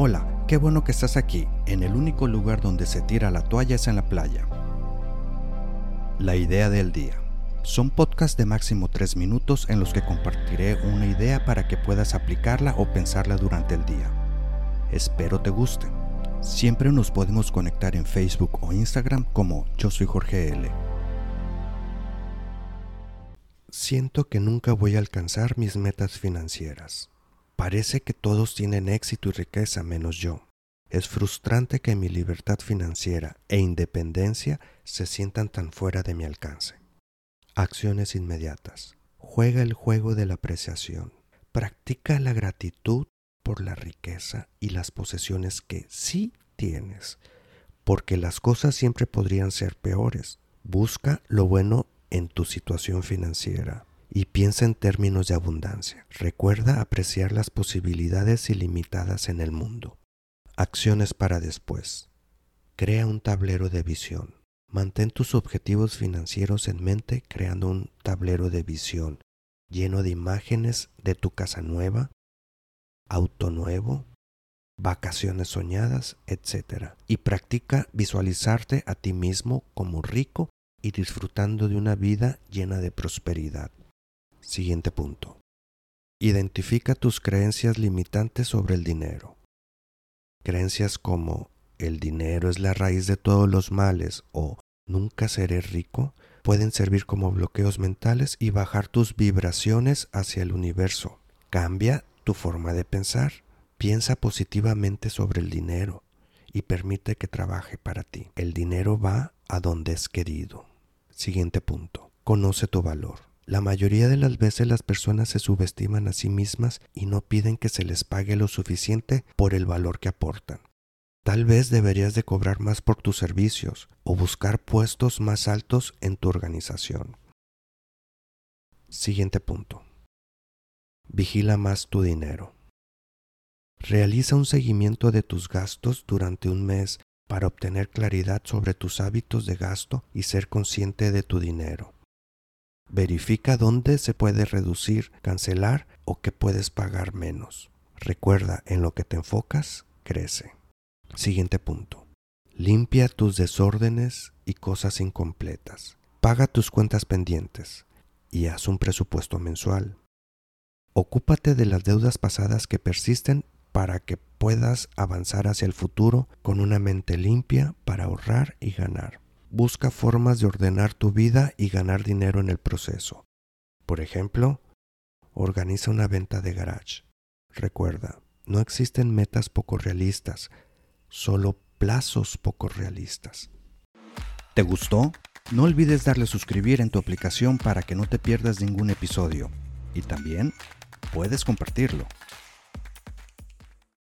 Hola, qué bueno que estás aquí. En el único lugar donde se tira la toalla es en la playa. La idea del día. Son podcasts de máximo 3 minutos en los que compartiré una idea para que puedas aplicarla o pensarla durante el día. Espero te guste. Siempre nos podemos conectar en Facebook o Instagram como Yo soy Jorge L. Siento que nunca voy a alcanzar mis metas financieras. Parece que todos tienen éxito y riqueza menos yo. Es frustrante que mi libertad financiera e independencia se sientan tan fuera de mi alcance. Acciones inmediatas. Juega el juego de la apreciación. Practica la gratitud por la riqueza y las posesiones que sí tienes, porque las cosas siempre podrían ser peores. Busca lo bueno en tu situación financiera y piensa en términos de abundancia. Recuerda apreciar las posibilidades ilimitadas en el mundo. Acciones para después. Crea un tablero de visión. Mantén tus objetivos financieros en mente creando un tablero de visión lleno de imágenes de tu casa nueva, auto nuevo, vacaciones soñadas, etc. Y practica visualizarte a ti mismo como rico y disfrutando de una vida llena de prosperidad. Siguiente punto. Identifica tus creencias limitantes sobre el dinero. Creencias como el dinero es la raíz de todos los males o nunca seré rico pueden servir como bloqueos mentales y bajar tus vibraciones hacia el universo. Cambia tu forma de pensar. Piensa positivamente sobre el dinero y permite que trabaje para ti. El dinero va a donde es querido. Siguiente punto. Conoce tu valor. La mayoría de las veces las personas se subestiman a sí mismas y no piden que se les pague lo suficiente por el valor que aportan. Tal vez deberías de cobrar más por tus servicios o buscar puestos más altos en tu organización. Siguiente punto. Vigila más tu dinero. Realiza un seguimiento de tus gastos durante un mes para obtener claridad sobre tus hábitos de gasto y ser consciente de tu dinero. Verifica dónde se puede reducir, cancelar o que puedes pagar menos. Recuerda, en lo que te enfocas, crece. Siguiente punto. Limpia tus desórdenes y cosas incompletas. Paga tus cuentas pendientes y haz un presupuesto mensual. Ocúpate de las deudas pasadas que persisten para que puedas avanzar hacia el futuro con una mente limpia para ahorrar y ganar. Busca formas de ordenar tu vida y ganar dinero en el proceso. Por ejemplo, organiza una venta de garage. Recuerda, no existen metas poco realistas, solo plazos poco realistas. ¿Te gustó? No olvides darle suscribir en tu aplicación para que no te pierdas ningún episodio. Y también puedes compartirlo.